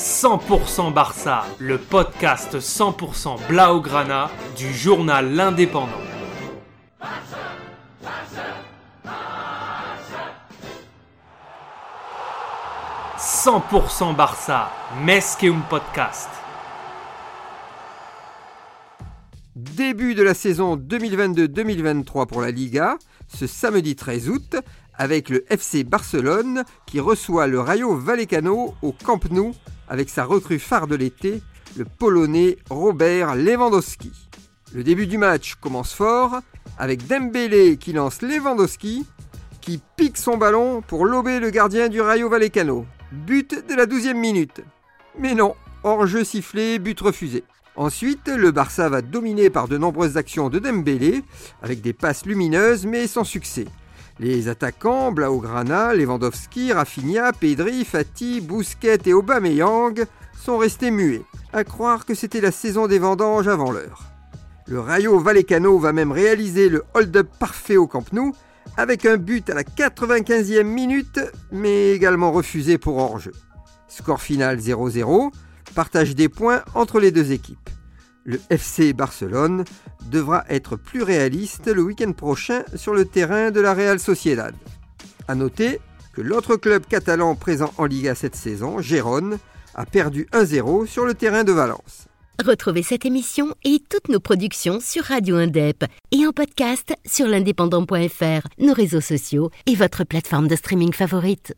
100% Barça, le podcast 100% Blaugrana du journal L'Indépendant. « 100% Barça, un Podcast. Début de la saison 2022-2023 pour la Liga, ce samedi 13 août, avec le FC Barcelone qui reçoit le Rayo Vallecano au Camp Nou avec sa recrue phare de l'été, le Polonais Robert Lewandowski. Le début du match commence fort avec Dembélé qui lance Lewandowski qui pique son ballon pour lober le gardien du Rayo Vallecano. But de la 12e minute. Mais non, hors-jeu sifflé, but refusé. Ensuite, le Barça va dominer par de nombreuses actions de Dembélé, avec des passes lumineuses mais sans succès. Les attaquants Blaugrana, Lewandowski, Rafinha, Pedri, Fati, Bousquet et Aubameyang sont restés muets, à croire que c'était la saison des vendanges avant l'heure. Le Rayo Vallecano va même réaliser le hold-up parfait au Camp Nou avec un but à la 95e minute, mais également refusé pour hors-jeu. Score final 0-0, partage des points entre les deux équipes le FC Barcelone devra être plus réaliste le week-end prochain sur le terrain de la Real Sociedad. A noter que l'autre club catalan présent en Liga cette saison, Gérone, a perdu 1-0 sur le terrain de Valence. Retrouvez cette émission et toutes nos productions sur Radio Indep et en podcast sur l'indépendant.fr, nos réseaux sociaux et votre plateforme de streaming favorite.